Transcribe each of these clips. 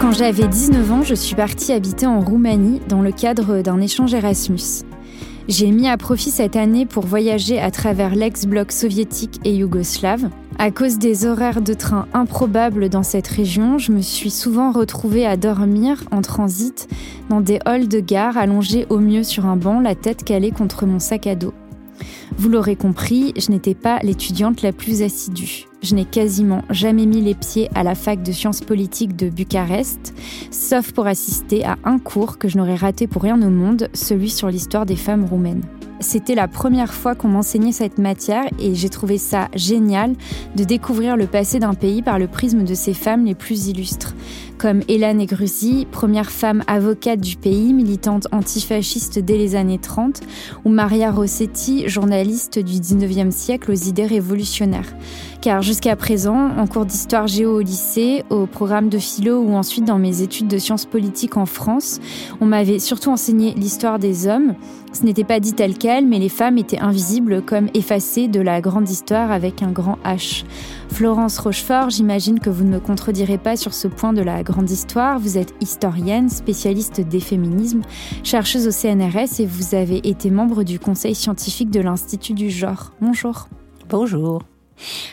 Quand j'avais 19 ans, je suis partie habiter en Roumanie dans le cadre d'un échange Erasmus. J'ai mis à profit cette année pour voyager à travers l'ex-bloc soviétique et yougoslave. À cause des horaires de train improbables dans cette région, je me suis souvent retrouvée à dormir en transit dans des halls de gare allongés au mieux sur un banc, la tête calée contre mon sac à dos. Vous l'aurez compris, je n'étais pas l'étudiante la plus assidue. Je n'ai quasiment jamais mis les pieds à la fac de sciences politiques de Bucarest, sauf pour assister à un cours que je n'aurais raté pour rien au monde, celui sur l'histoire des femmes roumaines. C'était la première fois qu'on m'enseignait cette matière et j'ai trouvé ça génial de découvrir le passé d'un pays par le prisme de ses femmes les plus illustres comme Hélène Negruzi, première femme avocate du pays, militante antifasciste dès les années 30, ou Maria Rossetti, journaliste du 19e siècle aux idées révolutionnaires. Car jusqu'à présent, en cours d'histoire géo au lycée, au programme de philo ou ensuite dans mes études de sciences politiques en France, on m'avait surtout enseigné l'histoire des hommes. Ce n'était pas dit tel quel, mais les femmes étaient invisibles comme effacées de la grande histoire avec un grand H. Florence Rochefort, j'imagine que vous ne me contredirez pas sur ce point de la grande histoire. Vous êtes historienne, spécialiste des féminismes, chercheuse au CNRS et vous avez été membre du conseil scientifique de l'Institut du genre. Bonjour. Bonjour.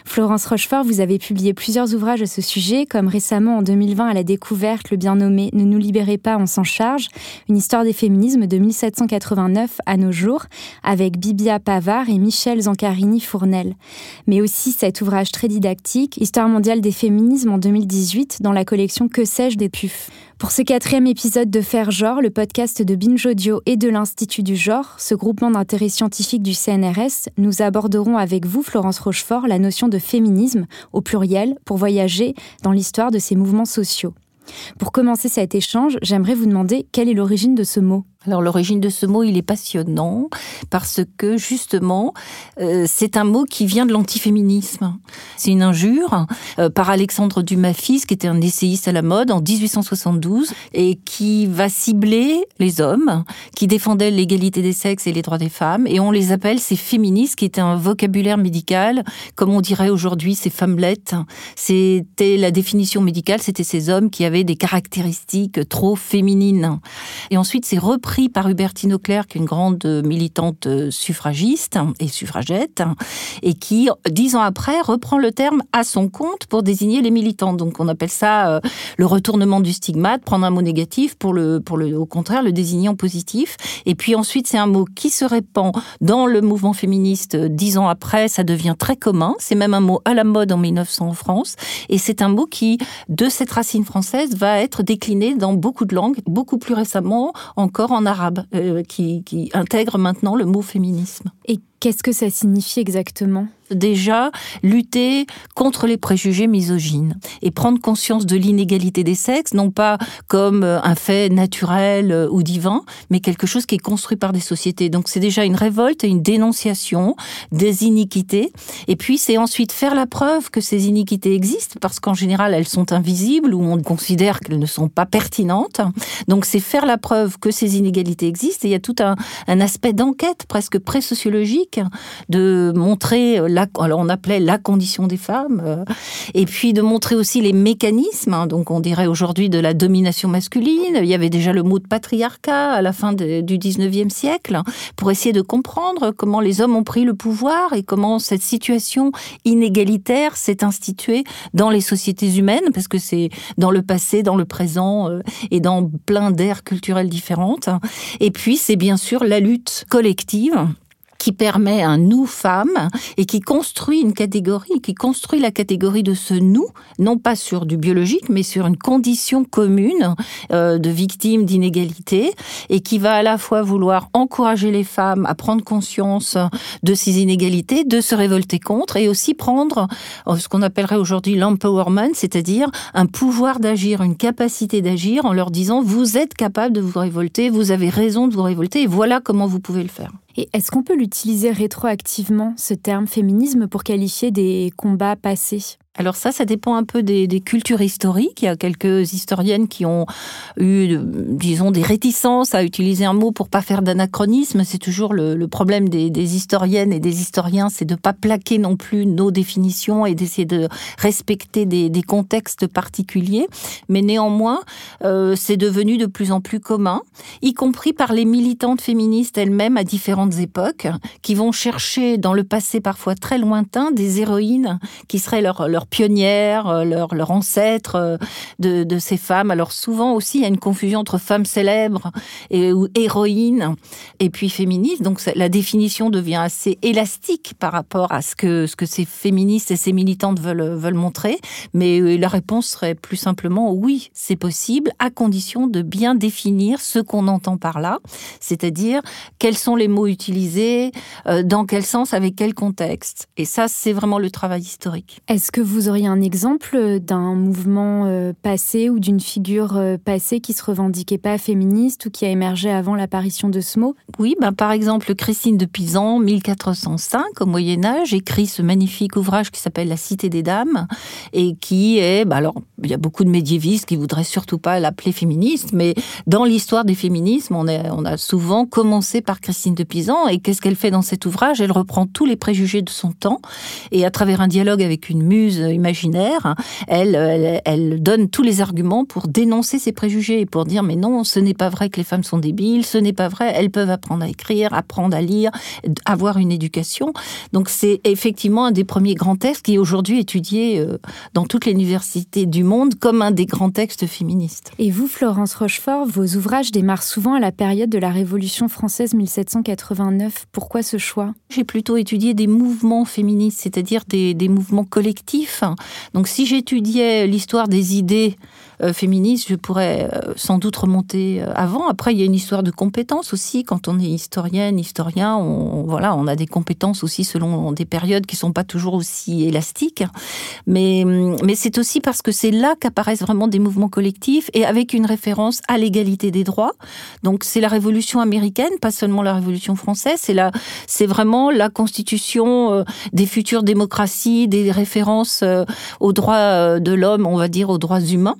Florence Rochefort, vous avez publié plusieurs ouvrages à ce sujet, comme récemment en 2020 à la découverte le bien nommé Ne nous libérez pas, on s'en charge, une histoire des féminismes de 1789 à nos jours, avec Bibia Pavard et Michel Zancarini-Fournel. Mais aussi cet ouvrage très didactique, Histoire mondiale des féminismes en 2018, dans la collection Que sais-je des PUF. Pour ce quatrième épisode de Faire Genre, le podcast de Binge Audio et de l'Institut du Genre, ce groupement d'intérêt scientifique du CNRS, nous aborderons avec vous, Florence Rochefort, la notion de féminisme au pluriel pour voyager dans l'histoire de ces mouvements sociaux. Pour commencer cet échange, j'aimerais vous demander quelle est l'origine de ce mot. Alors l'origine de ce mot, il est passionnant parce que justement, euh, c'est un mot qui vient de l'antiféminisme. C'est une injure euh, par Alexandre Dumas fils, qui était un essayiste à la mode en 1872 et qui va cibler les hommes qui défendaient l'égalité des sexes et les droits des femmes et on les appelle ces féministes, qui était un vocabulaire médical, comme on dirait aujourd'hui ces femmelettes. C'était la définition médicale, c'était ces hommes qui avaient des caractéristiques trop féminines. Et ensuite, c'est repris par Hubertine Auclair, qui est une grande militante suffragiste et suffragette, et qui, dix ans après, reprend le terme à son compte pour désigner les militants. Donc on appelle ça euh, le retournement du stigmate, prendre un mot négatif pour le, pour le, au contraire, le désigner en positif. Et puis ensuite, c'est un mot qui se répand dans le mouvement féministe dix ans après, ça devient très commun. C'est même un mot à la mode en 1900 en France. Et c'est un mot qui, de cette racine française, va être décliné dans beaucoup de langues, beaucoup plus récemment encore en arabe, euh, qui, qui intègre maintenant le mot féminisme. Et qu'est-ce que ça signifie exactement? Déjà lutter contre les préjugés misogynes et prendre conscience de l'inégalité des sexes, non pas comme euh, un fait naturel euh, ou divin, mais quelque chose qui est construit par des sociétés. Donc c'est déjà une révolte et une dénonciation des iniquités. Et puis c'est ensuite faire la preuve que ces iniquités existent, parce qu'en général elles sont invisibles ou on considère qu'elles ne sont pas pertinentes. Donc c'est faire la preuve que ces inégalités existent. Et il y a tout un, aspect d'enquête presque pré-sociologique de montrer alors on appelait la condition des femmes, euh, et puis de montrer aussi les mécanismes, hein, donc on dirait aujourd'hui de la domination masculine. Il y avait déjà le mot de patriarcat à la fin du 19e siècle, pour essayer de comprendre comment les hommes ont pris le pouvoir et comment cette situation inégalitaire s'est instituée dans les sociétés humaines, parce que c'est dans le passé, dans le présent euh, et dans plein d'ères culturelles différentes. Et puis c'est bien sûr la lutte collective qui permet un nous femme et qui construit une catégorie, qui construit la catégorie de ce nous, non pas sur du biologique, mais sur une condition commune euh, de victimes d'inégalité et qui va à la fois vouloir encourager les femmes à prendre conscience de ces inégalités, de se révolter contre et aussi prendre euh, ce qu'on appellerait aujourd'hui l'empowerment, c'est-à-dire un pouvoir d'agir, une capacité d'agir en leur disant vous êtes capable de vous révolter, vous avez raison de vous révolter et voilà comment vous pouvez le faire. Et est-ce qu'on peut l'utiliser rétroactivement, ce terme féminisme, pour qualifier des combats passés? Alors ça, ça dépend un peu des, cultures historiques. Il y a quelques historiennes qui ont eu, disons, des réticences à utiliser un mot pour pas faire d'anachronisme. C'est toujours le, problème des, historiennes et des historiens, c'est de pas plaquer non plus nos définitions et d'essayer de respecter des, contextes particuliers. Mais néanmoins, euh, c'est devenu de plus en plus commun, y compris par les militantes féministes elles-mêmes à différentes époques, qui vont chercher dans le passé parfois très lointain des héroïnes qui seraient leur, leur pionnières, euh, leurs leur ancêtres euh, de, de, ces femmes. Alors souvent aussi, il y a une confusion entre femmes célèbres et, ou héroïnes et puis féministes. Donc la définition devient assez élastique par rapport à ce que, ce que ces féministes et ces militantes veulent, veulent montrer. Mais euh, la réponse serait plus simplement oui, c'est possible, à condition de bien définir ce qu'on entend par là, c'est-à-dire quels sont les mots utilisés, dans quel sens, avec quel contexte. Et ça, c'est vraiment le travail historique. Est-ce que vous auriez un exemple d'un mouvement euh, passé ou d'une figure euh, passée qui se revendiquait pas féministe ou qui a émergé avant l'apparition de ce mot? Oui, ben par exemple Christine de Pisan, 1405 au Moyen Âge, écrit ce magnifique ouvrage qui s'appelle La Cité des Dames et qui est, ben alors il y a beaucoup de médiévistes qui voudraient surtout pas l'appeler féministe, mais dans l'histoire des féminismes, on, est, on a souvent commencé par Christine de Pisan et qu'est-ce qu'elle fait dans cet ouvrage? Elle reprend tous les préjugés de son temps et à travers un dialogue avec une muse imaginaire, elle, elle, donne tous les arguments pour dénoncer ces préjugés et pour dire mais non, ce n'est pas vrai que les femmes sont débiles, ce n'est pas vrai, elles peuvent apprendre à écrire, apprendre à lire, avoir une éducation. Donc c'est effectivement un des premiers grands textes qui est aujourd'hui étudié euh, dans toutes les universités du monde comme un des grands textes féministes. Et vous, Florence Rochefort, vos ouvrages démarrent souvent à la période de la Révolution française 1789. Pourquoi ce choix? J'ai plutôt étudié des mouvements féministes, c'est-à-dire des, des mouvements collectifs donc si j'étudiais l'histoire des idées euh, féministe, je pourrais euh, sans doute remonter euh, avant. Après, il y a une histoire de compétences aussi. Quand on est historienne, historien, on, voilà, on a des compétences aussi selon des périodes qui sont pas toujours aussi élastiques. Mais, hum, mais c'est aussi parce que c'est là qu'apparaissent vraiment des mouvements collectifs et avec une référence à l'égalité des droits. Donc c'est la Révolution américaine, pas seulement la Révolution française. C'est la, c'est vraiment la constitution des futures démocraties, des références aux droits de l'homme, on va dire aux droits humains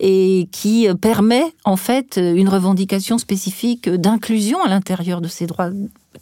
et qui permet en fait une revendication spécifique d'inclusion à l'intérieur de ces droits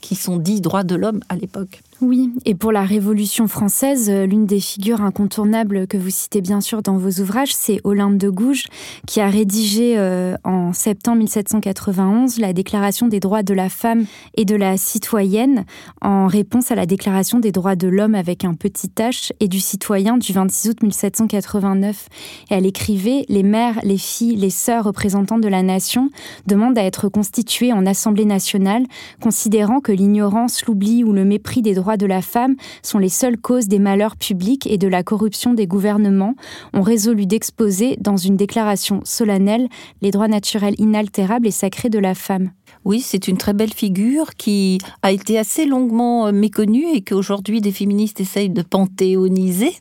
qui sont dits droits de l'homme à l'époque. Oui, et pour la Révolution française, euh, l'une des figures incontournables que vous citez bien sûr dans vos ouvrages, c'est Olympe de Gouges, qui a rédigé euh, en septembre 1791 la Déclaration des droits de la femme et de la citoyenne en réponse à la Déclaration des droits de l'homme avec un petit h et du citoyen du 26 août 1789. Et elle écrivait Les mères, les filles, les sœurs représentantes de la nation demandent à être constituées en Assemblée nationale, considérant que l'ignorance, l'oubli ou le mépris des droits de la femme sont les seules causes des malheurs publics et de la corruption des gouvernements, ont résolu d'exposer dans une déclaration solennelle les droits naturels inaltérables et sacrés de la femme. Oui, c'est une très belle figure qui a été assez longuement euh, méconnue et qu'aujourd'hui des féministes essayent de panthéoniser.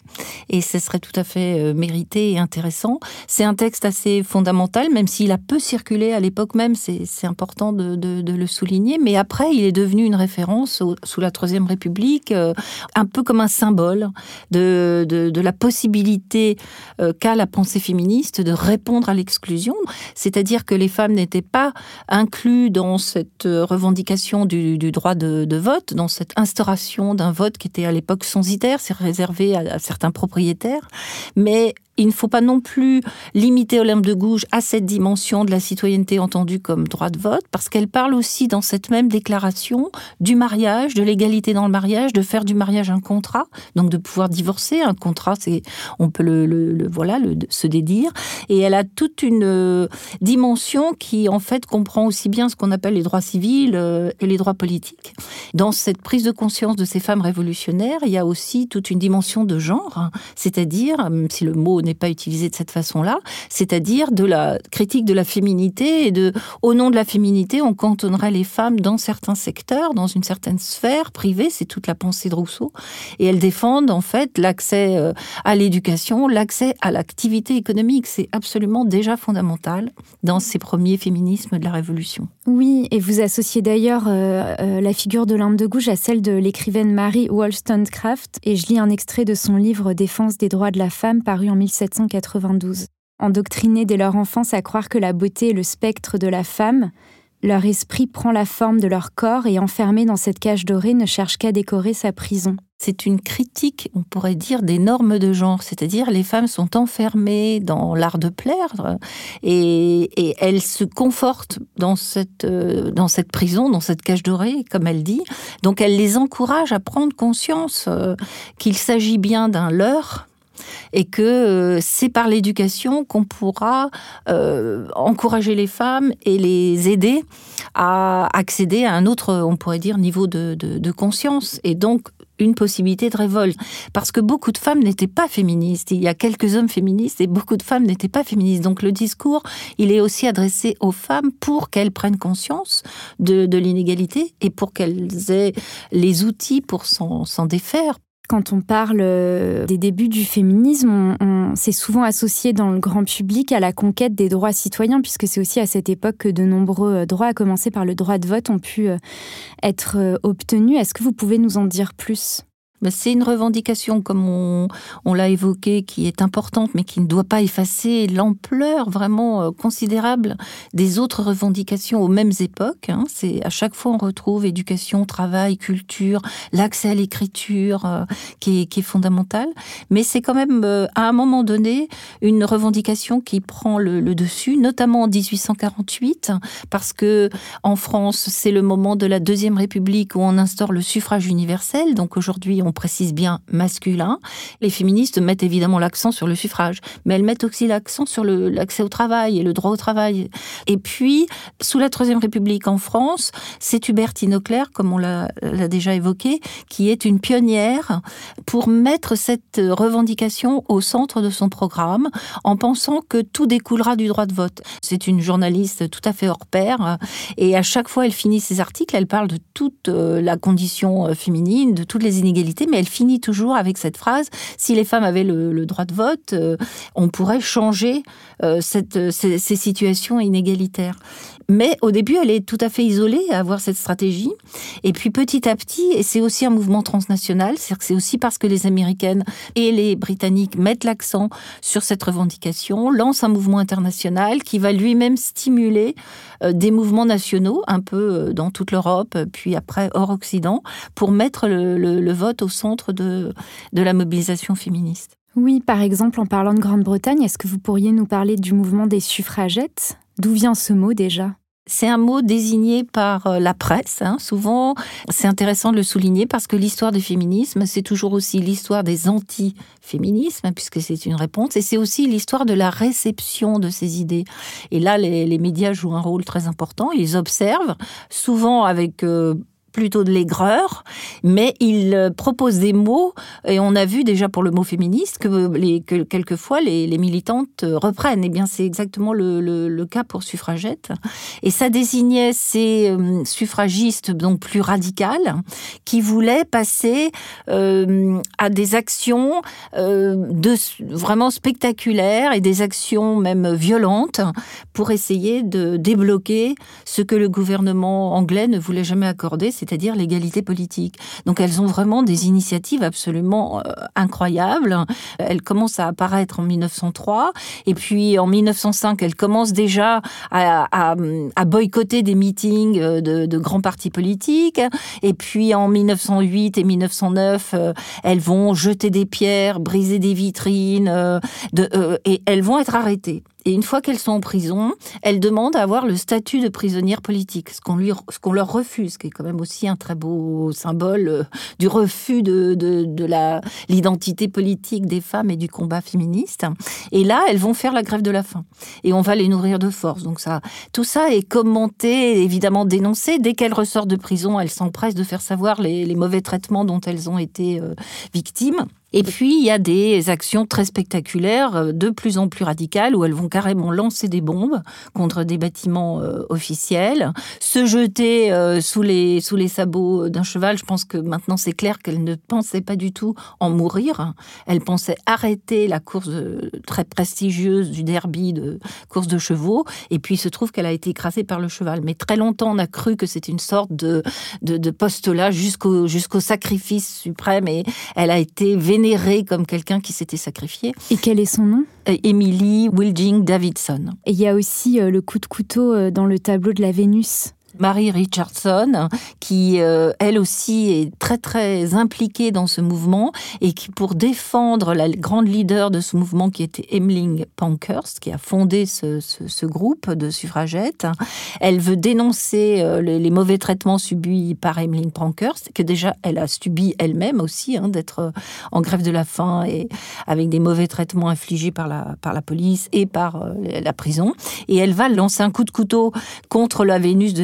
Et ce serait tout à fait euh, mérité et intéressant. C'est un texte assez fondamental, même s'il a peu circulé à l'époque même, c'est important de, le souligner. Mais après, il est devenu une référence sous la Troisième République, euh, un peu comme un symbole de, de la possibilité qu'a la pensée féministe de répondre à l'exclusion. C'est-à-dire que les femmes n'étaient pas incluses dans cette euh, revendication du, droit de, vote, dans cette instauration d'un vote qui était à l'époque censitaire, c'est réservé à, à, certains propriétaires, mais il ne faut pas non plus limiter Olympe de Gouges à cette dimension de la citoyenneté entendue comme droit de vote, parce qu'elle parle aussi dans cette même déclaration du mariage, de l'égalité dans le mariage, de faire du mariage un contrat, donc de pouvoir divorcer. Un contrat, c'est on peut le, voilà le, se dédire, et elle a toute une euh, dimension qui en fait comprend aussi bien ce qu'on appelle les droits civils euh, que les droits politiques. Dans cette prise de conscience de ces femmes révolutionnaires, il y a aussi toute une dimension de genre, hein, c'est-à-dire, si le mot n'est pas utilisé de cette façon-là, c'est-à-dire de la critique de la féminité et de, au nom de la féminité, on cantonnerait les femmes dans certains secteurs, dans une certaine sphère privée, c'est toute la pensée de Rousseau, et elles défendent en fait l'accès euh, à l'éducation, l'accès à l'activité économique, c'est absolument déjà fondamental dans ces premiers féminismes de la Révolution. Oui, et vous associez d'ailleurs euh, euh, la figure de l'homme de gauche à celle de l'écrivaine Mary Wollstonecraft, et je lis un extrait de son livre Défense des droits de la femme paru en 1792. Endoctrinés dès leur enfance à croire que la beauté est le spectre de la femme, leur esprit prend la forme de leur corps et enfermé dans cette cage dorée ne cherche qu'à décorer sa prison. C'est une critique, on pourrait dire, des normes de genre, c'est-à-dire les femmes sont enfermées dans l'art de plaire et, elles se confortent dans cette, euh, dans cette prison, dans cette cage dorée, comme elle dit. Donc elle les encourage à prendre conscience euh, qu'il s'agit bien d'un leurre et que euh, c'est par l'éducation qu'on pourra euh, encourager les femmes et les aider à accéder à un autre, on pourrait dire, niveau de, conscience et donc une possibilité de révolte. Parce que beaucoup de femmes n'étaient pas féministes. Il y a quelques hommes féministes et beaucoup de femmes n'étaient pas féministes. Donc le discours, il est aussi adressé aux femmes pour qu'elles prennent conscience de l'inégalité et pour qu'elles aient les outils pour s'en défaire, quand on parle euh, des débuts du féminisme, on, c'est souvent associé dans le grand public à la conquête des droits citoyens, puisque c'est aussi à cette époque que de nombreux euh, droits, à commencer par le droit de vote, ont pu euh, être obtenus. Est-ce que vous pouvez nous en dire plus? C'est une revendication, comme on, l'a évoqué, qui est importante, mais qui ne doit pas effacer l'ampleur vraiment euh, considérable des autres revendications aux mêmes époques. Hein. C'est à chaque fois on retrouve éducation, travail, culture, l'accès à l'écriture, euh, qui, est, qui est fondamental. Mais c'est quand même euh, à un moment donné une revendication qui prend le, le dessus, notamment en 1848, parce que en France c'est le moment de la deuxième République où on instaure le suffrage universel. Donc aujourd'hui on précise bien masculin. Les féministes mettent évidemment l'accent sur le suffrage, mais elles mettent aussi l'accent sur l'accès au travail et le droit au travail. Et puis, sous la Troisième République en France, c'est Hubertine Auclair, comme on l'a déjà évoqué, qui est une pionnière pour mettre cette revendication au centre de son programme, en pensant que tout découlera du droit de vote. C'est une journaliste tout à fait hors pair, et à chaque fois elle finit ses articles, elle parle de toute euh, la condition euh, féminine, de toutes les inégalités mais elle finit toujours avec cette phrase si les femmes avaient le, droit de vote, euh, on pourrait changer euh, cette, ces, situations inégalitaires. Mais au début, elle est tout à fait isolée à avoir cette stratégie. Et puis petit à petit, et c'est aussi un mouvement transnational, que c'est aussi parce que les Américaines et les Britanniques mettent l'accent sur cette revendication, lancent un mouvement international qui va lui-même stimuler euh, des mouvements nationaux un peu dans toute l'Europe, puis après hors Occident, pour mettre le, le vote au centre de, de la mobilisation féministe. Oui, par exemple, en parlant de Grande-Bretagne, est-ce que vous pourriez nous parler du mouvement des suffragettes? D'où vient ce mot déjà? C'est un mot désigné par euh, la presse. Hein. Souvent, c'est intéressant de le souligner parce que l'histoire du féminisme, c'est toujours aussi l'histoire des anti-féminismes, puisque c'est une réponse, et c'est aussi l'histoire de la réception de ces idées. Et là, les, médias jouent un rôle très important. Ils observent, souvent avec euh, plutôt de l'aigreur, mais il euh, propose des mots, et on a vu déjà pour le mot féministe que, quelquefois les, militantes euh, reprennent. Et eh bien, c'est exactement le, cas pour suffragette. Et ça désignait ces euh, suffragistes donc plus radicales qui voulaient passer à des actions vraiment spectaculaires et des actions même violentes pour essayer de débloquer ce que le gouvernement anglais ne voulait jamais accorder, c'est-à-dire l'égalité politique. Donc elles ont vraiment des initiatives absolument euh, incroyables. Elles commencent à apparaître en 1903 et puis en 1905 elles commencent déjà à, boycotter des meetings euh, de, grands partis politiques et puis en 1908 et 1909 euh, elles vont jeter des pierres, briser des vitrines et elles vont être arrêtées. Et une fois qu'elles sont en prison, elles demandent à avoir le statut de prisonnière politique, ce qu'on leur refuse, qui est quand même aussi un très beau symbole euh, du refus de, de, l'identité politique des femmes et du combat féministe. Et là, elles vont faire la grève de la faim. Et on va les nourrir de force. Donc ça, tout ça est commenté, évidemment dénoncé. Dès qu'elles ressortent de prison, elles s'empressent de faire savoir les, les mauvais traitements dont elles ont été euh, victimes. Et puis, il y a des actions très spectaculaires, euh, de plus en plus radicales, où elles vont carrément lancer des bombes contre des bâtiments euh, officiels, se jeter euh, sous, les, sabots d'un cheval. Je pense que maintenant, c'est clair qu'elle ne pensait pas du tout en mourir. Elle pensait arrêter la course très prestigieuse du derby de course de chevaux. Et puis, il se trouve qu'elle a été écrasée par le cheval. Mais très longtemps, on a cru que c'était une sorte de, de, de jusqu'au jusqu'au sacrifice suprême. Et elle a été vénérée comme quelqu'un qui s'était sacrifié. Et quel est son nom? Euh, Emily Wilding Davidson. Et il y a aussi euh, le coup de couteau euh, dans le tableau de la Vénus. Marie Richardson, qui euh, elle aussi est très très impliquée dans ce mouvement et qui pour défendre la grande leader de ce mouvement qui était Emmeline Pankhurst, qui a fondé ce, ce, groupe de suffragettes, elle veut dénoncer euh, les, mauvais traitements subis par Emmeline Pankhurst, que déjà elle a subi elle-même aussi, hein, d'être euh, en grève de la faim et avec des mauvais traitements infligés par la, par la police et par la prison. Et elle va lancer un coup de couteau contre la Vénus de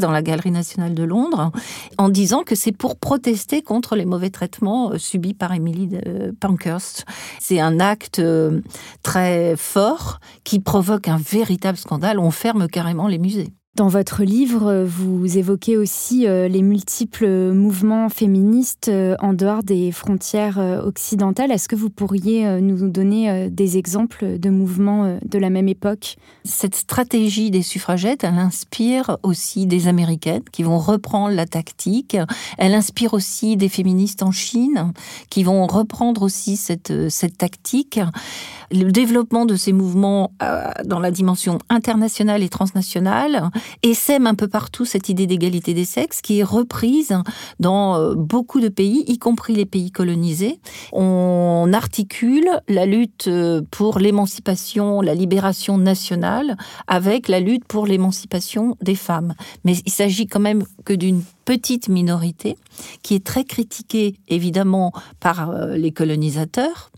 Dans la Galerie nationale de Londres, en disant que c'est pour protester contre les mauvais traitements euh, subis par Emily Pankhurst. C'est un acte euh, très fort qui provoque un véritable scandale. On ferme carrément les musées. Dans votre livre, vous évoquez aussi euh, les multiples mouvements féministes euh, en dehors des frontières euh, occidentales. Est-ce que vous pourriez nous donner des exemples de mouvements de la même époque? Cette stratégie des suffragettes, elle inspire aussi des Américaines qui vont reprendre la tactique. Elle inspire aussi des féministes en Chine qui vont reprendre aussi cette, cette tactique. Le développement de ces mouvements dans la dimension internationale et transnationale et sème un peu partout cette idée d'égalité des sexes qui est reprise dans euh, beaucoup de pays, y compris les pays colonisés. On articule la lutte euh, pour l'émancipation, la libération nationale avec la lutte pour l'émancipation des femmes. Mais il s'agit quand même que d'une petite minorité qui est très critiquée évidemment par euh, les colonisateurs,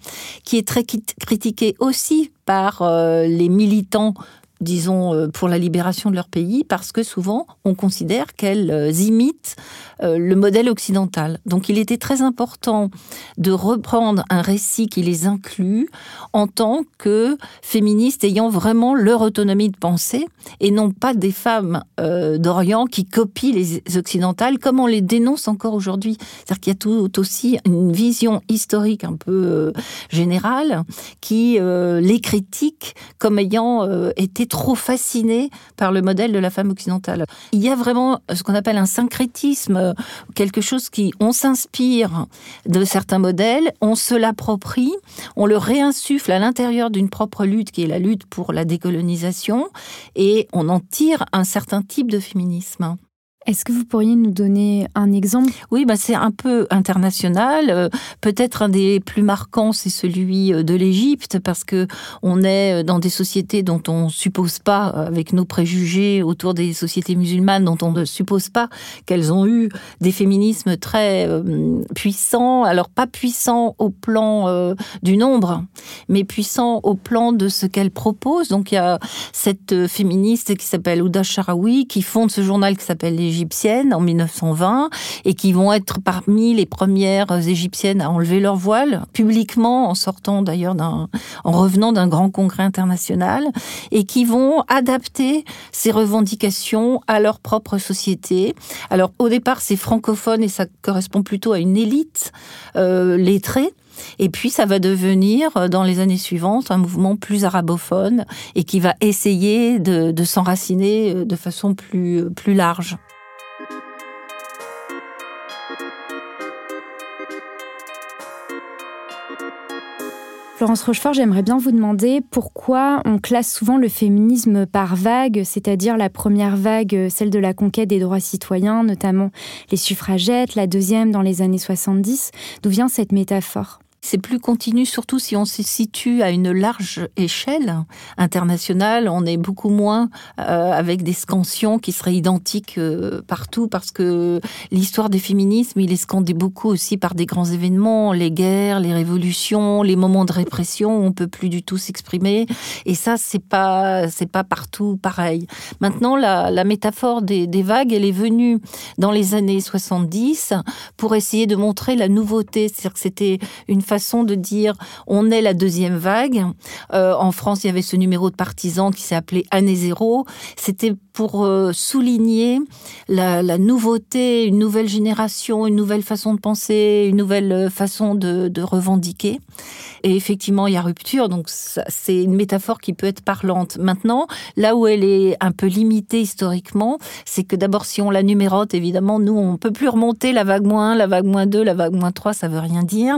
qui est très critiquée aussi par les militants disons, euh, pour la libération de leur pays, parce que souvent, on considère qu'elles euh, imitent euh, le modèle occidental. Donc, il était très important de reprendre un récit qui les inclut en tant que féministes ayant vraiment leur autonomie de pensée et non pas des femmes d'Orient qui copient les occidentales comme on les dénonce encore aujourd'hui. C'est-à-dire qu'il y a tout aussi une vision historique un peu générale qui les critique comme ayant été trop fasciné par le modèle de la femme occidentale. Il y a vraiment ce qu'on appelle un syncrétisme, quelque chose qui, on s'inspire de certains modèles, on se l'approprie, on le réinsuffle à l'intérieur d'une propre lutte qui est la lutte pour la décolonisation et on en tire un certain type de féminisme. Est-ce que vous pourriez nous donner un exemple? Oui, bah c'est un peu international. Euh, peut-être un des plus marquants, c'est celui euh, de l'Égypte, parce que on est euh, dans des sociétés dont on suppose pas, avec nos préjugés autour des sociétés musulmanes, dont on ne suppose pas qu'elles ont eu des féminismes très puissants. Alors pas puissants au plan du nombre, mais puissants au plan de ce qu'elles proposent. Donc il y a cette féministe qui s'appelle Ouda Sharawi, qui fonde ce journal qui s'appelle égyptiennes en 1920 et qui vont être parmi les premières égyptiennes à enlever leur voile publiquement en sortant d'ailleurs d'un, en revenant d'un grand congrès international et qui vont adapter ces revendications à leur propre société. Alors au départ c'est francophone et ça correspond plutôt à une élite euh, lettrée. Et puis ça va devenir, dans les années suivantes, un mouvement plus arabophone et qui va essayer de, de s'enraciner de façon plus, plus large. Florence Rochefort, j'aimerais bien vous demander pourquoi on classe souvent le féminisme par vague, c'est-à-dire la première vague, celle de la conquête des droits citoyens, notamment les suffragettes, la deuxième dans les années 70. D'où vient cette métaphore? C'est plus continu, surtout si on se situe à une large échelle internationale. On est beaucoup moins euh, avec des scansions qui seraient identiques euh, partout, parce que l'histoire des féminismes, il est scandé beaucoup aussi par des grands événements, les guerres, les révolutions, les moments de répression. Où on peut plus du tout s'exprimer, et ça, c'est pas c'est pas partout pareil. Maintenant, la, la métaphore des, des vagues, elle est venue dans les années 70 pour essayer de montrer la nouveauté, c'est-à-dire que c'était une façon de dire on est la deuxième vague. Euh, en France, il y avait ce numéro de partisans qui appelé Année Zéro. C'était pour euh, souligner la, nouveauté, une nouvelle génération, une nouvelle façon de penser, une nouvelle euh, façon de, revendiquer. Et effectivement, il y a rupture, donc c'est une métaphore qui peut être parlante. Maintenant, là où elle est un peu limitée historiquement, c'est que d'abord, si on la numérote, évidemment, nous, on peut plus remonter la vague moins 1, la vague moins 2, la vague moins 3, ça veut rien dire.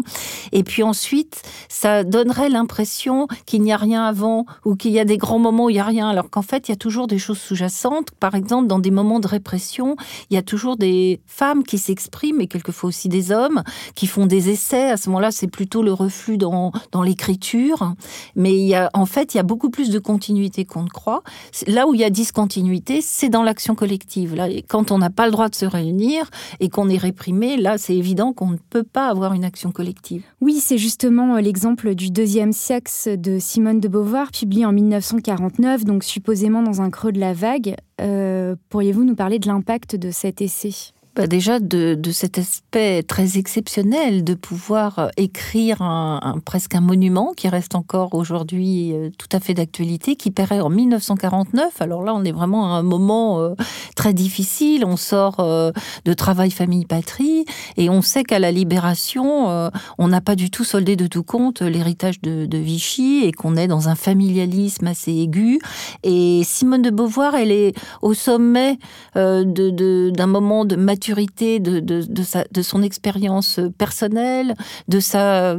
Et puis ensuite, ça donnerait l'impression qu'il n'y a rien avant ou qu'il y a des grands moments où il n'y a rien, alors qu'en fait, il y a toujours des choses sous-jacentes. Par exemple, dans des moments de répression, il y a toujours des femmes qui s'expriment et quelquefois aussi des hommes qui font des essais. À ce moment-là, c'est plutôt le reflux dans l'écriture, mais en fait, il y a beaucoup plus de continuité qu'on ne croit. Là où il y a discontinuité, c'est dans l'action collective. Là, quand on n'a pas le droit de se réunir et qu'on est réprimé, là, c'est évident qu'on ne peut pas avoir une action collective. Oui, c'est justement euh, l'exemple du deuxième sexe de Simone de Beauvoir, publié en 1949, donc supposément dans un creux de la vague. Euh, pourriez-vous nous parler de l'impact de cet essai? Bah, déjà de, de, cet aspect très exceptionnel de pouvoir euh, écrire un, presque un monument qui reste encore aujourd'hui euh, tout à fait d'actualité, qui paraît en 1949. Alors là, on est vraiment à un moment euh, très difficile. On sort de travail famille patrie et on sait qu'à la libération, on n'a pas du tout soldé de tout compte l'héritage de, de, Vichy et qu'on est dans un familialisme assez aigu. Et Simone de Beauvoir, elle est au sommet d'un moment de maturité de, son expérience personnelle, de sa euh,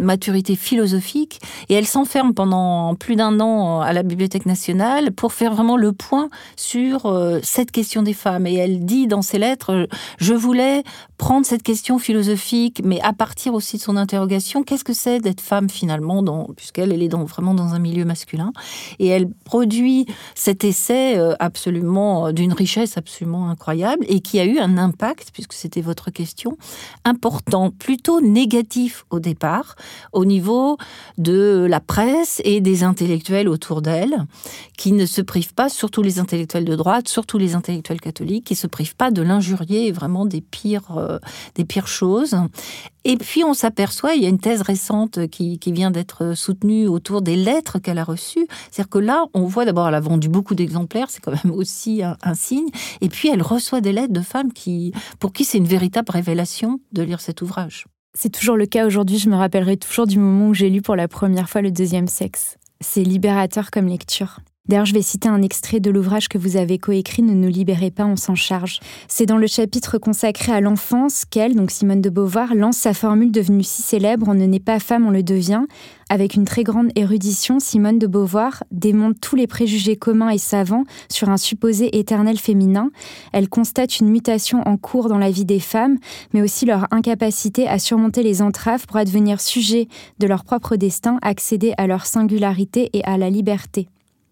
maturité philosophique. Et elle s'enferme pendant plus d'un an à la Bibliothèque nationale pour faire vraiment le point sur euh, cette question des femmes. Et elle dit dans ses lettres, je voulais prendre cette question philosophique, mais à partir aussi de son interrogation, qu'est-ce que c'est d'être femme finalement, puisqu'elle elle est vraiment dans un milieu masculin? Et elle produit cet essai euh, absolument d'une richesse absolument incroyable et qui a eu un impact, puisque c'était votre question, important, plutôt négatif au départ, au niveau de la presse et des intellectuels autour d'elle, qui ne se privent pas, surtout les intellectuels de droite, surtout les intellectuels catholiques, qui se privent pas de l'injurier vraiment des pires, euh, des pires choses. Et puis on s'aperçoit, il y a une thèse récente qui, vient d'être soutenue autour des lettres qu'elle a reçues. C'est-à-dire que là, on voit d'abord, elle a vendu beaucoup d'exemplaires, c'est quand même aussi un, un, signe. Et puis elle reçoit des lettres de femmes qui, pour qui c'est une véritable révélation de lire cet ouvrage. C'est toujours le cas aujourd'hui, je me rappellerai toujours du moment où j'ai lu pour la première fois le deuxième sexe. C'est libérateur comme lecture. D'ailleurs, je vais citer un extrait de l'ouvrage que vous avez coécrit Ne nous libérez pas, on s'en charge. C'est dans le chapitre consacré à l'enfance qu'elle, donc Simone de Beauvoir, lance sa formule devenue si célèbre On ne naît pas femme, on le devient. Avec une très grande érudition, Simone de Beauvoir démonte tous les préjugés communs et savants sur un supposé éternel féminin. Elle constate une mutation en cours dans la vie des femmes, mais aussi leur incapacité à surmonter les entraves pour advenir sujet de leur propre destin, accéder à leur singularité et à la liberté.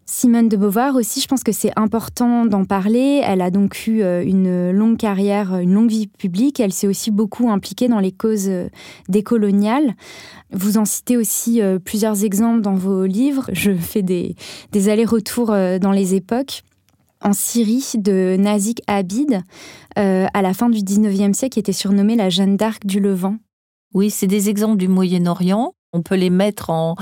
Simone de Beauvoir aussi, je pense que c'est important d'en parler. Elle a donc eu euh, une longue carrière, une longue vie publique. Elle s'est aussi beaucoup impliquée dans les causes euh, décoloniales. Vous en citez aussi euh, plusieurs exemples dans vos livres. Je fais des, allers-retours dans les époques. En Syrie, de Nazik Abid, à la fin du 19e siècle, qui était surnommée la Jeanne d'Arc du Levant. Oui, c'est des exemples du Moyen-Orient. On peut les mettre en,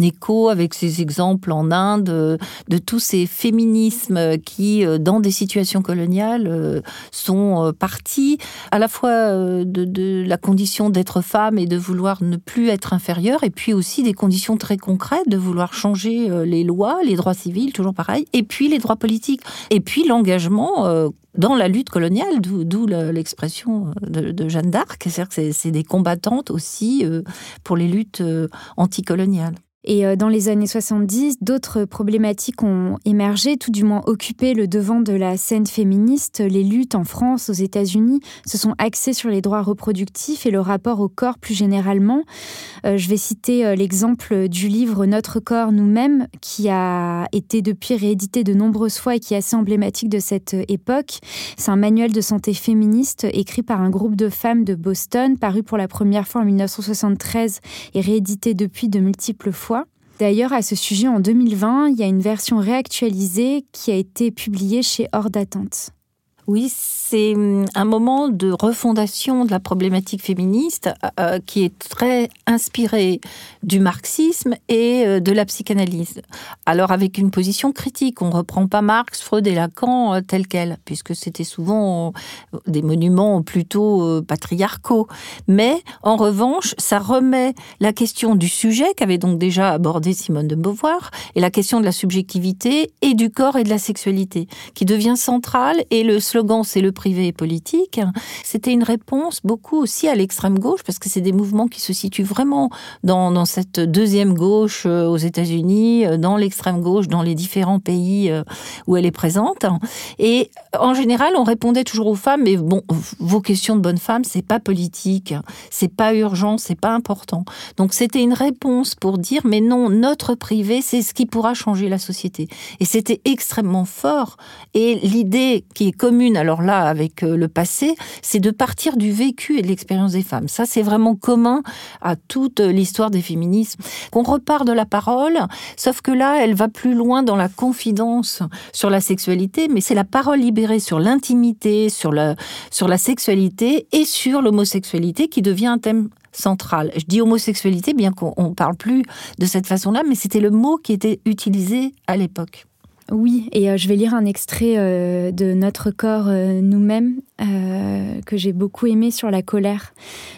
écho avec ces exemples en Inde de tous ces féminismes qui, euh, dans des situations coloniales, euh, sont euh, partis à la fois de, la condition d'être femme et de vouloir ne plus être inférieure, et puis aussi des conditions très concrètes de vouloir changer les lois, les droits civils, toujours pareil, et puis les droits politiques, et puis l'engagement dans la lutte coloniale, d'où l'expression de, Jeanne d'Arc. C'est-à-dire que c'est des combattantes aussi euh, pour les luttes euh, anticoloniales. Et euh, dans les années 70, d'autres problématiques ont émergé, tout du moins occupé le devant de la scène féministe. Les luttes en France, aux États-Unis, se sont axées sur les droits reproductifs et le rapport au corps plus généralement. Euh, je vais citer euh, l'exemple du livre Notre corps, nous-mêmes, qui a été depuis réédité de nombreuses fois et qui est assez emblématique de cette époque. C'est un manuel de santé féministe écrit par un groupe de femmes de Boston, paru pour la première fois en 1973 et réédité depuis de multiples fois. D'ailleurs, à ce sujet, en 2020, il y a une version réactualisée qui a été publiée chez Hors d'atteinte. Oui, c'est hum, un moment de refondation de la problématique féministe euh, euh, qui est très inspiré du marxisme et euh, de la psychanalyse. Alors avec une position critique, on reprend pas Marx, Freud et Lacan tel quel, puisque c'était souvent des monuments plutôt patriarcaux. Mais en revanche, ça remet la question du sujet qu'avait donc déjà abordé Simone de Beauvoir et la question de la subjectivité et du corps et de la sexualité qui devient centrale et le slogan c'est le privé et politique. C'était une réponse beaucoup aussi à l'extrême gauche parce que c'est des mouvements qui se situent vraiment dans, dans cette deuxième gauche euh, aux États-Unis, euh, dans l'extrême gauche, dans les différents pays euh, où elle est présente. Et en général, on répondait toujours aux femmes, mais bon, vos questions de bonne femme, c'est pas politique, c'est pas urgent, c'est pas important. Donc c'était une réponse pour dire, mais non, notre privé, c'est ce qui pourra changer la société. Et c'était extrêmement fort. Et l'idée qui est commune, alors là, avec euh, le passé, c'est de partir du vécu et de l'expérience des femmes. Ça, c'est vraiment commun à toute l'histoire des féminismes. Qu'on repart de la parole, sauf que là, elle va plus loin dans la confidence sur la sexualité, mais c'est la parole libérée sur l'intimité, sur sur la sexualité et sur l'homosexualité qui devient un thème central. Je dis homosexualité, bien qu'on ne parle plus de cette façon-là, mais c'était le mot qui était utilisé à l'époque. Oui, et euh, je vais lire un extrait euh, de Notre corps euh, nous-mêmes que j'ai beaucoup aimé sur la colère.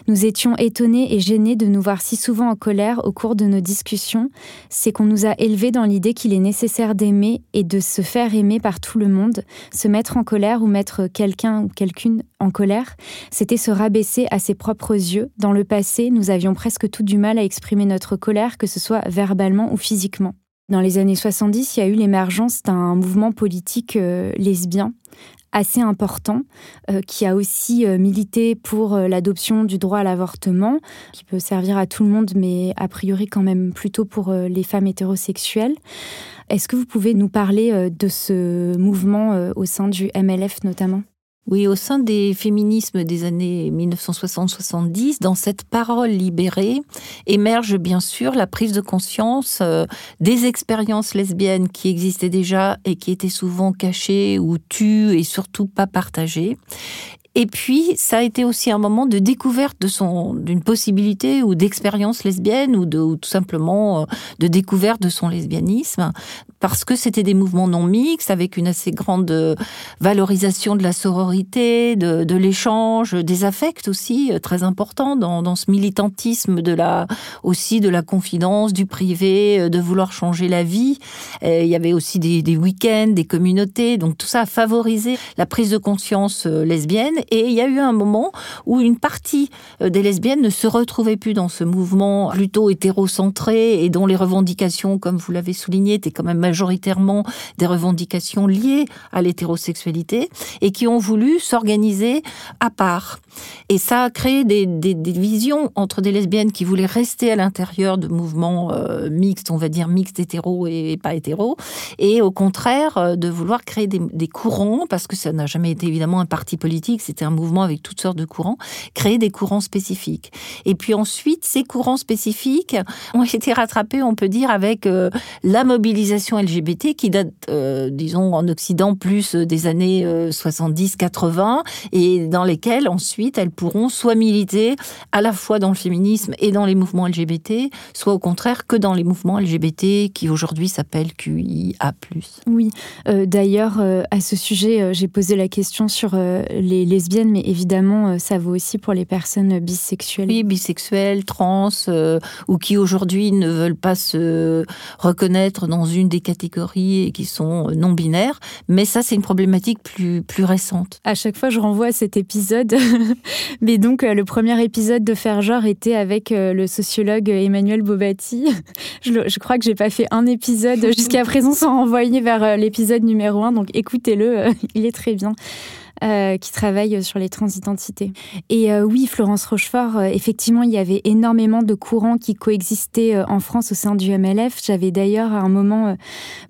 Nous étions étonnés et gênés de nous voir si souvent en colère au cours de nos discussions. C'est qu'on nous a élevés dans l'idée qu'il est nécessaire d'aimer et de se faire aimer par tout le monde. Se mettre en colère ou mettre quelqu'un ou quelqu'une en colère, c'était se rabaisser à ses propres yeux. Dans le passé, nous avions presque tout du mal à exprimer notre colère, que ce soit verbalement ou physiquement. Dans les années 70, il y a eu l'émergence d'un mouvement politique euh, lesbien assez important, euh, qui a aussi euh, milité pour l'adoption du droit à l'avortement, qui peut servir à tout le monde, mais a priori quand même plutôt pour les femmes hétérosexuelles. Est-ce que vous pouvez nous parler de ce mouvement au sein du MLF notamment? Oui, au sein des féminismes des années 1960-70, dans cette parole libérée, émerge bien sûr la prise de conscience euh, des expériences lesbiennes qui existaient déjà et qui étaient souvent cachées ou tues et surtout pas partagées. Et puis, ça a été aussi un moment de découverte de d'une possibilité ou d'expérience lesbienne ou, de, tout simplement euh, de découverte de son lesbianisme, parce que c'était des mouvements non mixtes avec une assez grande euh, valorisation de la sororité, de, de l'échange, des affects aussi euh, très importants dans, dans ce militantisme de la aussi de la confidence, du privé, de vouloir changer la vie. il y avait aussi des, des week-ends, des communautés, donc tout ça a favorisé la prise de conscience lesbienne et il y a eu un moment où une partie euh, des lesbiennes ne se retrouvait plus dans ce mouvement plutôt hétérocentré et dont les revendications, comme vous l'avez souligné, étaient quand même majoritairement des revendications liées à l'hétérosexualité et qui ont voulu s'organiser à part. Et ça a créé des, des, des, visions entre des lesbiennes qui voulaient rester à l'intérieur de mouvements euh, mixtes, on va dire mixtes hétéro et, pas hétéro, et au contraire euh, de vouloir créer des, courants, parce que ça n'a jamais été évidemment un parti politique, c'était un mouvement avec toutes sortes de courants, créer des courants spécifiques. Et puis ensuite, ces courants spécifiques ont été rattrapés, on peut dire, avec euh, la mobilisation LGBT qui date, euh, disons, en Occident plus des années 70-80 euh, et dans lesquelles ensuite elles pourront soit militer à la fois dans le féminisme et dans les mouvements LGBT, soit au contraire que dans les mouvements LGBT qui aujourd'hui s'appellent QIA+. Oui, d'ailleurs, à ce sujet, j'ai posé la question sur les lesbiennes, mais évidemment, euh, ça vaut aussi pour les personnes bisexuelles. Oui, bisexuelles, trans, euh, ou qui aujourd'hui ne veulent pas se reconnaître dans une des catégories et qui sont non binaires. Mais ça, c'est une problématique plus, plus récente. À chaque fois, je renvoie à cet épisode. mais donc, euh, le premier épisode de Faire genre était avec le sociologue Emmanuel Bobati. Je, crois que j'ai pas fait un épisode jusqu'à présent sans renvoyer vers l'épisode numéro un. Donc, écoutez-le, il est très bien. Euh, qui travaille sur les transidentités. Et euh, oui, Florence Rochefort, euh, effectivement, il y avait énormément de courants qui coexistaient en France au sein du MLF. J'avais d'ailleurs à un moment,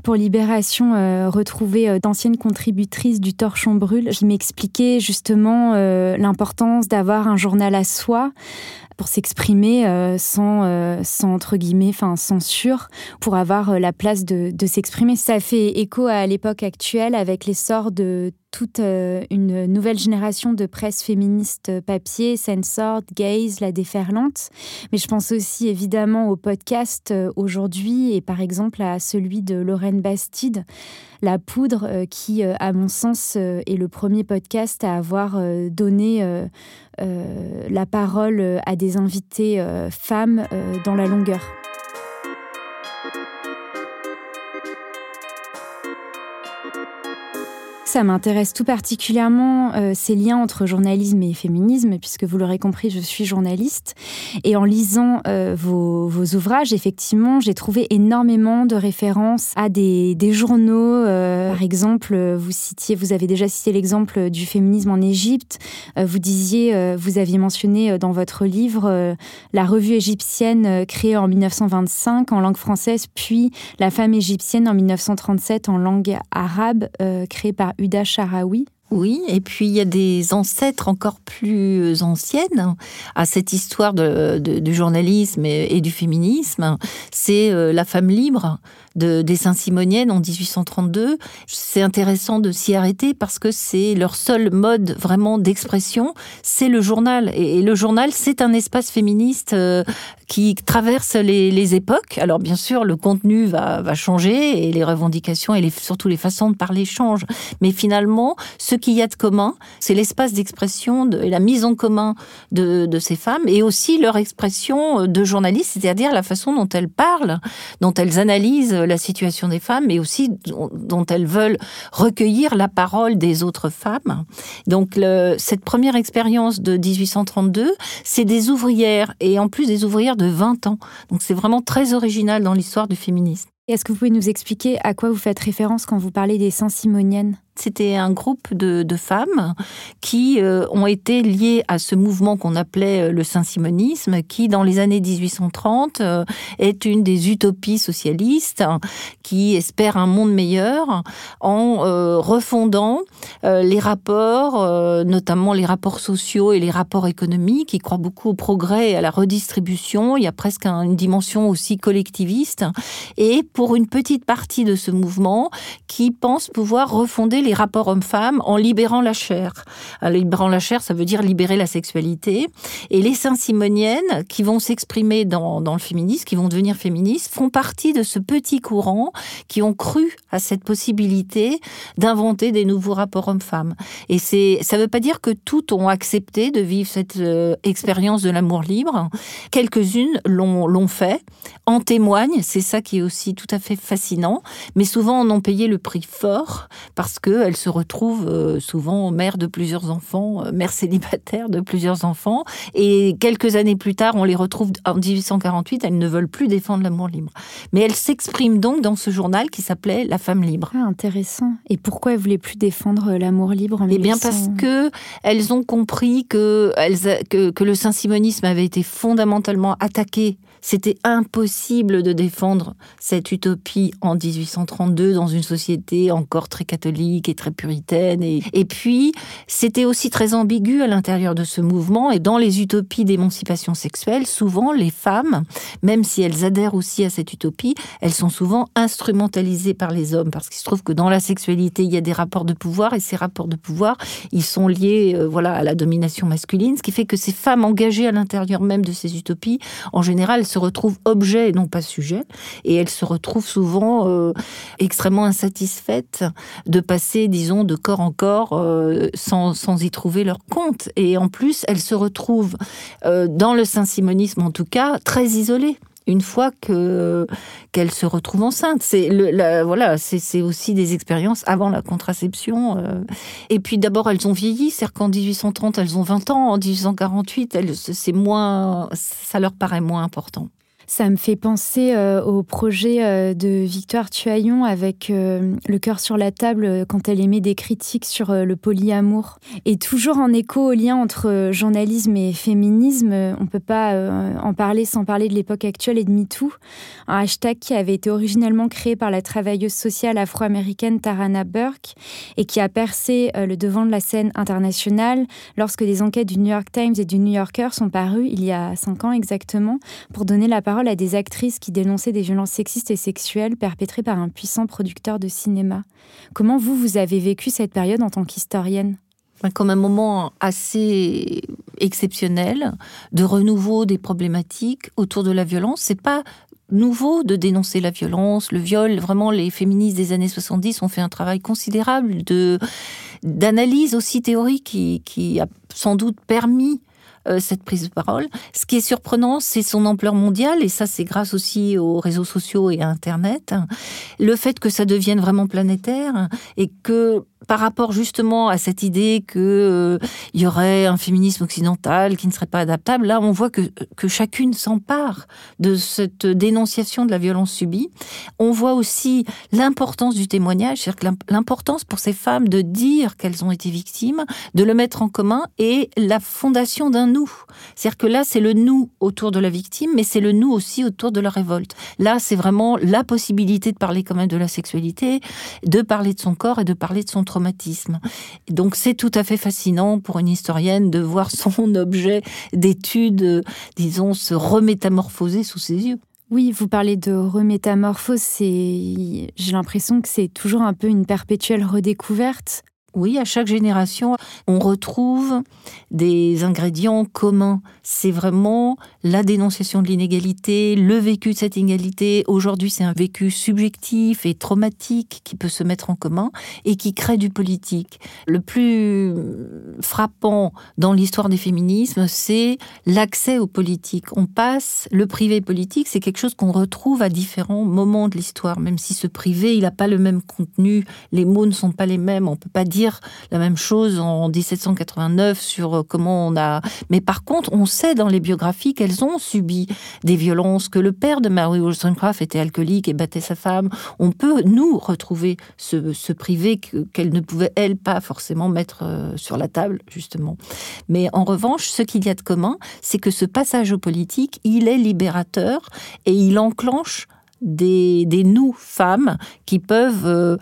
pour Libération, retrouvé d'anciennes contributrices du Torchon Brûle. Je m'expliquais justement l'importance d'avoir un journal à soi, pour s'exprimer sans, sans entre guillemets, enfin censure, pour avoir la place de, s'exprimer. Ça fait écho à l'époque actuelle avec l'essor de toute euh, une nouvelle génération de presse féministe papier, Censored, Gaze, La Déferlante. Mais je pense aussi évidemment au podcast euh, aujourd'hui et par exemple à celui de Lorraine Bastide, La Poudre, euh, qui, à mon sens, est le premier podcast à avoir donné la parole à des invités femmes dans la longueur. Ça m'intéresse tout particulièrement euh, ces liens entre journalisme et féminisme, puisque vous l'aurez compris, je suis journaliste. Et en lisant euh, vos, ouvrages, effectivement, j'ai trouvé énormément de références à des, journaux. Euh, par exemple, vous citiez, vous avez déjà cité l'exemple du féminisme en Égypte. vous disiez, vous aviez mentionné dans votre livre la revue égyptienne créée en 1925 en langue française, puis la femme égyptienne en 1937 en langue arabe, créée par Uda Sharawi. Oui, et puis il y a des ancêtres encore plus anciennes à cette histoire du journalisme et, du féminisme. C'est euh, la femme libre de, des Saint-Simoniennes en 1832. C'est intéressant de s'y arrêter parce que c'est leur seul mode vraiment d'expression, c'est le journal. Et, le journal, c'est un espace féministe euh, qui traverse les, époques. Alors bien sûr, le contenu va, changer et les revendications et les, surtout les façons de parler changent. Mais finalement, ce qu'il y a de commun, c'est l'espace d'expression et la mise en commun de, de ces femmes et aussi leur expression de journaliste, c'est-à-dire la façon dont elles parlent, dont elles analysent la situation des femmes, mais aussi dont elles veulent recueillir la parole des autres femmes. Donc cette première expérience de 1832, c'est des ouvrières, et en plus des ouvrières de 20 ans. Donc c'est vraiment très original dans l'histoire du féminisme. Est-ce que vous pouvez nous expliquer à quoi vous faites référence quand vous parlez des Saint-Simoniennes? C'était un groupe de, femmes qui euh, ont été liées à ce mouvement qu'on appelait euh, le Saint-Simonisme, qui dans les années 1830 euh, est une des utopies socialistes qui espère un monde meilleur en refondant les rapports, notamment les rapports sociaux et les rapports économiques. Ils croient beaucoup au progrès et à la redistribution. Il y a presque une dimension aussi collectiviste. Et pour une petite partie de ce mouvement qui pense pouvoir refonder les rapports hommes-femmes en libérant la chair. En libérant la chair, ça veut dire libérer la sexualité. Et les Saint-Simoniennes, qui vont s'exprimer dans, dans le féminisme, qui vont devenir féministes, font partie de ce petit courant qui ont cru à cette possibilité d'inventer des nouveaux rapports hommes-femmes. Et c'est, ça ne veut pas dire que toutes ont accepté de vivre cette euh, expérience de l'amour libre. Quelques-unes l'ont, l'ont fait, en témoignent, c'est ça qui est aussi tout à fait fascinant, mais souvent en ont payé le prix fort parce que elle se retrouve euh, souvent mère de plusieurs enfants, euh, mère célibataire de plusieurs enfants. Et quelques années plus tard, on les retrouve en 1848, elles ne veulent plus défendre l'amour libre. Mais elles s'expriment donc dans ce journal qui s'appelait La femme libre. Ah, intéressant. Et pourquoi elles voulaient plus défendre l'amour libre en Eh bien parce que elles ont compris que, que, que le saint-simonisme avait été fondamentalement attaqué c'était impossible de défendre cette utopie en 1832 dans une société encore très catholique et très puritaine. Et, puis, c'était aussi très ambigu à l'intérieur de ce mouvement. Et dans les utopies d'émancipation sexuelle, souvent, les femmes, même si elles adhèrent aussi à cette utopie, elles sont souvent instrumentalisées par les hommes. Parce qu'il se trouve que dans la sexualité, il y a des rapports de pouvoir. Et ces rapports de pouvoir, ils sont liés euh, voilà, à la domination masculine. Ce qui fait que ces femmes engagées à l'intérieur même de ces utopies, en général, se retrouvent objet et non pas sujet, et elles se retrouvent souvent euh, extrêmement insatisfaites de passer, disons, de corps en corps euh, sans, y trouver leur compte. Et en plus, elles se retrouvent, euh, dans le saint-simonisme en tout cas, très isolées une fois que qu'elle se retrouve enceinte. C'est voilà, c'est aussi des expériences avant la contraception. Euh. Et puis d'abord, elles ont vieilli, c'est-à-dire qu'en 1830, elles ont 20 ans, en 1848, c'est moins, ça leur paraît moins important. Ça me fait penser euh, au projet euh, de Victoire Tuaillon avec euh, Le cœur sur la table quand elle émet des critiques sur le polyamour. Et toujours en écho au lien entre journalisme et féminisme, on ne peut pas en parler sans parler de l'époque actuelle et de MeToo, un hashtag qui avait été originellement créé par la travailleuse sociale afro-américaine Tarana Burke et qui a percé le devant de la scène internationale lorsque des enquêtes du New York Times et du New Yorker sont parues il y a cinq ans exactement pour donner la parole à des actrices qui dénonçaient des violences sexistes et sexuelles perpétrées par un puissant producteur de cinéma. Comment vous, vous avez vécu cette période en tant qu'historienne? Ben, comme un moment assez exceptionnel de renouveau des problématiques autour de la violence. C'est pas nouveau de dénoncer la violence, le viol. Vraiment, les féministes des années 70 ont fait un travail considérable de d'analyse aussi théorique qui, qui a sans doute permis euh, cette prise de parole. Ce qui est surprenant, c'est son ampleur mondiale, et ça c'est grâce aussi aux réseaux sociaux et à Internet. Le fait que ça devienne vraiment planétaire et que par rapport justement à cette idée que euh, y aurait un féminisme occidental qui ne serait pas adaptable, là on voit que, chacune s'empare de cette dénonciation de la violence subie. On voit aussi l'importance du témoignage, c'est-à-dire l'importance pour ces femmes de dire qu'elles ont été victimes, de le mettre en commun et la fondation d'un nous. C'est-à-dire que là c'est le nous autour de la victime, mais c'est le nous aussi autour de la révolte. Là c'est vraiment la possibilité de parler quand même de la sexualité, de parler de son corps et de parler de son Donc c'est tout à fait fascinant pour une historienne de voir son objet d'étude, disons, se remétamorphoser sous ses yeux. Oui, vous parlez de remétamorphose, j'ai l'impression que c'est toujours un peu une perpétuelle redécouverte. Oui, à chaque génération, on retrouve des ingrédients communs. C'est vraiment la dénonciation de l'inégalité, le vécu de cette inégalité. Aujourd'hui, c'est un vécu subjectif et traumatique qui peut se mettre en commun et qui crée du politique. Le plus frappant dans l'histoire des féminismes, c'est l'accès au politique. On passe, le privé politique, c'est quelque chose qu'on retrouve à différents moments de l'histoire, même si ce privé, il n'a pas le même contenu, les mots ne sont pas les mêmes, on peut pas dire la même chose en 1789 sur euh, comment on a. Mais par contre, on sait dans les biographies qu'elles ont subi des violences, que le père de Mary Wollstonecraft était alcoolique et battait sa femme. On peut, nous, retrouver ce, privé qu'elle ne pouvait, elle, pas forcément mettre euh, sur la table, justement. Mais en revanche, ce qu'il y a de commun, c'est que ce passage au politique, il est libérateur et il enclenche des, des nous, femmes, qui peuvent euh,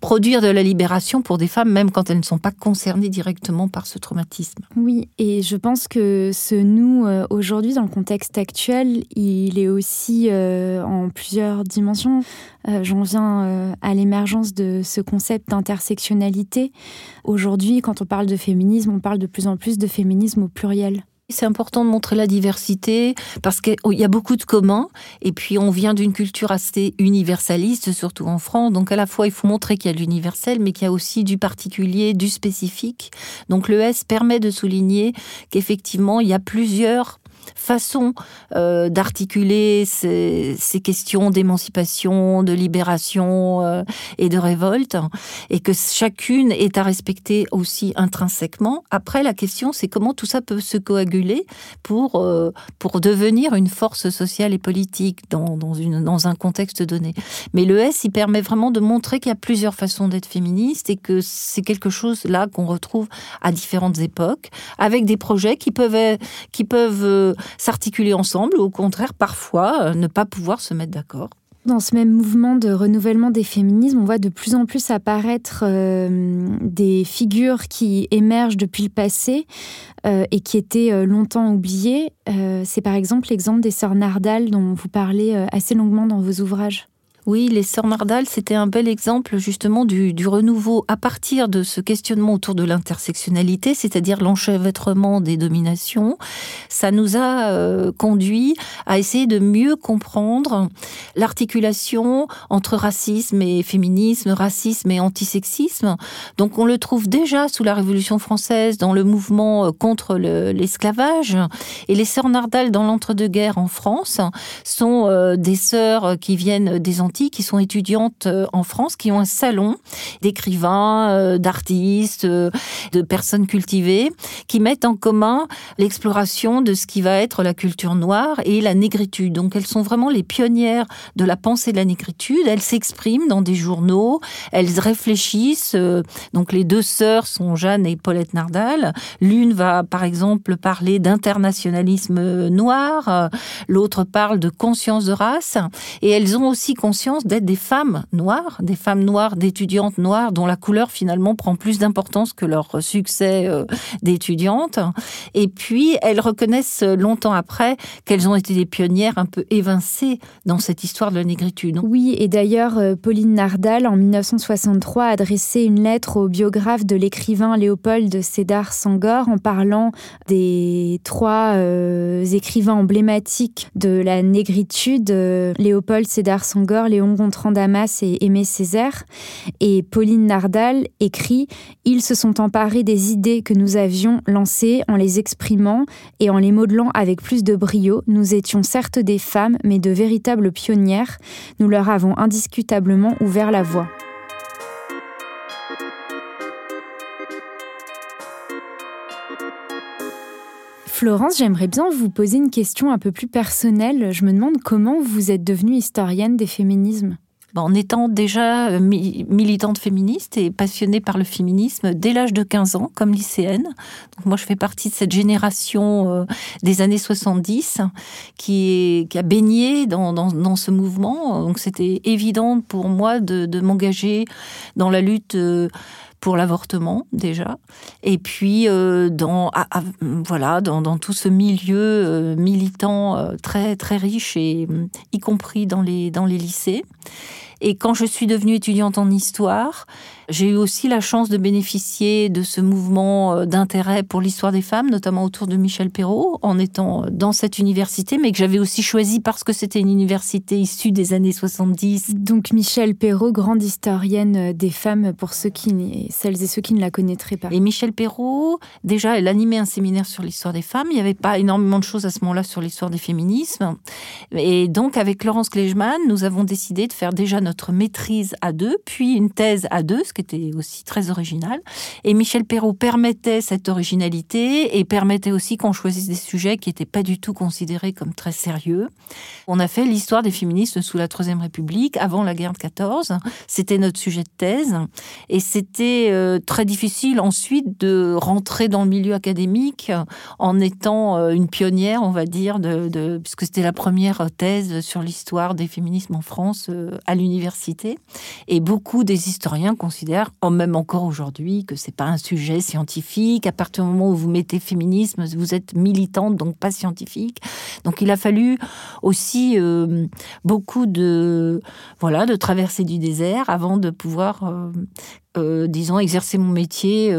produire de la libération pour des femmes, même quand elles ne sont pas concernées directement par ce traumatisme. Oui, et je pense que ce nous, euh, aujourd'hui, dans le contexte actuel, il est aussi euh, en plusieurs dimensions. Euh, j'en viens à l'émergence de ce concept d'intersectionnalité. Aujourd'hui, quand on parle de féminisme, on parle de plus en plus de féminisme au pluriel. C'est important de montrer la diversité parce qu'il y a beaucoup de communs et puis on vient d'une culture assez universaliste, surtout en France. Donc à la fois il faut montrer qu'il y a de l'universel, mais qu'il y a aussi du particulier, du spécifique. Donc le S permet de souligner qu'effectivement il y a plusieurs façon euh, d'articuler ces, questions d'émancipation, de libération euh, et de révolte, et que chacune est à respecter aussi intrinsèquement. Après, la question, c'est comment tout ça peut se coaguler pour, euh, pour devenir une force sociale et politique dans, dans, une, dans un contexte donné. Mais le S, il permet vraiment de montrer qu'il y a plusieurs façons d'être féministe et que c'est quelque chose là qu'on retrouve à différentes époques, avec des projets qui peuvent, qui peuvent s'articuler ensemble ou au contraire parfois euh, ne pas pouvoir se mettre d'accord. Dans ce même mouvement de renouvellement des féminismes, on voit de plus en plus apparaître euh, des figures qui émergent depuis le passé euh, et qui étaient longtemps oubliées. C'est par exemple l'exemple des sœurs Nardal dont vous parlez assez longuement dans vos ouvrages. Oui, les Sœurs Nardal, c'était un bel exemple justement du, renouveau à partir de ce questionnement autour de l'intersectionnalité, c'est-à-dire l'enchevêtrement des dominations. Ça nous a euh, conduit à essayer de mieux comprendre l'articulation entre racisme et féminisme, racisme et antisexisme. Donc on le trouve déjà sous la Révolution française dans le mouvement euh, contre l'esclavage. et les Sœurs Nardal dans l'entre-deux-guerres en France sont euh, des sœurs qui viennent des qui sont étudiantes euh, en France, qui ont un salon d'écrivains, euh, d'artistes, de personnes cultivées, qui mettent en commun l'exploration de ce qui va être la culture noire et la négritude. Donc elles sont vraiment les pionnières de la pensée de la négritude. Elles s'expriment dans des journaux, elles réfléchissent. Donc les deux sœurs sont Jeanne et Paulette Nardal. L'une va par exemple parler d'internationalisme noir, l'autre parle de conscience de race, et elles ont aussi conscience d'être des femmes noires, des femmes noires, d'étudiantes noires, dont la couleur finalement prend plus d'importance que leur succès euh, d'étudiantes. Et puis, elles reconnaissent longtemps après qu'elles ont été des pionnières un peu évincées dans cette histoire de la négritude. Oui, et d'ailleurs, euh, Pauline Nardal, en 1963, a adressé une lettre au biographe de l'écrivain Léopold Sédar Sangor en parlant des trois euh, écrivains emblématiques de la négritude, euh, Léopold Sédar Sangor, Léon Gontran Damas et Aimé Césaire. Et Pauline Nardal écrit Ils se sont emparés des idées que nous avions lancées en les exprimant et en les modelant avec plus de brio. Nous étions certes des femmes, mais de véritables pionnières. Nous leur avons indiscutablement ouvert la voie. Florence, j'aimerais bien vous poser une question un peu plus personnelle. Je me demande comment vous êtes devenue historienne des féminismes en étant déjà euh, militante féministe et passionnée par le féminisme dès l'âge de 15 ans, comme lycéenne. Moi, je fais partie de cette génération euh, des années 70 qui, qui a baigné dans, ce mouvement. Donc c'était évident pour moi de, m'engager dans la lutte euh, pour l'avortement déjà, et puis euh, dans voilà dans, tout ce milieu euh, militant euh, très très riche et y compris dans les dans les lycées. Et quand je suis devenue étudiante en histoire, j'ai eu aussi la chance de bénéficier de ce mouvement euh, d'intérêt pour l'histoire des femmes, notamment autour de Michel Perrault, en étant dans cette université, mais que j'avais aussi choisi parce que c'était une université issue des années 70. Donc Michel Perrault, grande historienne des femmes pour ceux qui, celles et ceux qui ne la connaîtraient pas. Et Michel Perrault, déjà, elle animait un séminaire sur l'histoire des femmes. Il n'y avait pas énormément de choses à ce moment-là sur l'histoire des féminismes. Et donc, avec Laurence Kleichmann, nous avons décidé de faire déjà notre maîtrise à deux, puis une thèse à deux, qui était aussi très original. Et Michel Perrault permettait cette originalité et permettait aussi qu'on choisisse des sujets qui n'étaient pas du tout considérés comme très sérieux. On a fait l'histoire des féministes sous la Troisième République, avant la guerre de 14. C'était notre sujet de thèse. Et c'était euh, très difficile ensuite de rentrer dans le milieu académique en étant euh, une pionnière, on va dire, puisque c'était la première thèse sur l'histoire des féminismes en France euh, à l'université. Et beaucoup des historiens considèrent même encore aujourd'hui, que c'est pas un sujet scientifique. À partir du moment où vous mettez féminisme, vous êtes militante, donc pas scientifique. Donc il a fallu aussi euh, beaucoup de voilà de traverser du désert avant de pouvoir, euh, euh, disons, exercer mon métier.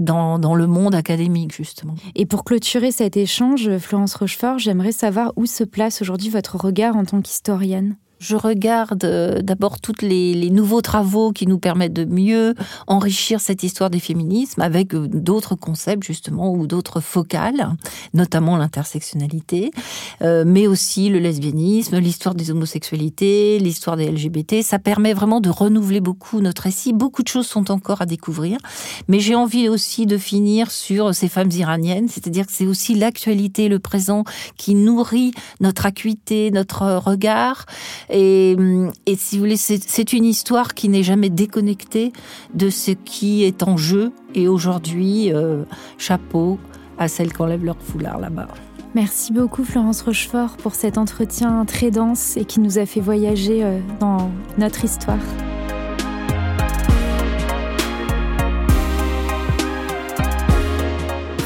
Dans, dans, le monde académique, justement. Et pour clôturer cet échange, Florence Rochefort, j'aimerais savoir où se place aujourd'hui votre regard en tant qu'historienne? Je regarde euh, d'abord tous les, nouveaux travaux qui nous permettent de mieux enrichir cette histoire des féminismes avec euh, d'autres concepts justement ou d'autres focales, notamment l'intersectionnalité, euh, mais aussi le lesbianisme, l'histoire des homosexualités, l'histoire des LGBT. Ça permet vraiment de renouveler beaucoup notre récit. Beaucoup de choses sont encore à découvrir, mais j'ai envie aussi de finir sur ces femmes iraniennes, c'est-à-dire que c'est aussi l'actualité, le présent qui nourrit notre acuité, notre regard Hum, et, si vous voulez, c'est une histoire qui n'est jamais déconnectée de ce qui est en jeu. Et aujourd'hui, euh, chapeau à celles qui enlèvent leur foulard là-bas. Merci beaucoup Florence Rochefort pour cet entretien très dense et qui nous a fait voyager euh, dans notre histoire.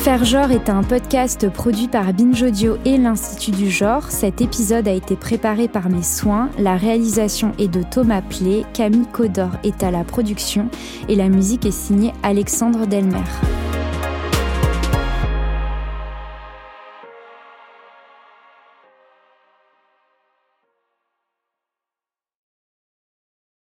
Faire genre est un podcast produit par Binge Audio et l'Institut du genre. Cet épisode a été préparé par mes soins. La réalisation est de Thomas Plé, Camille Codor est à la production et la musique est signée Alexandre Delmer.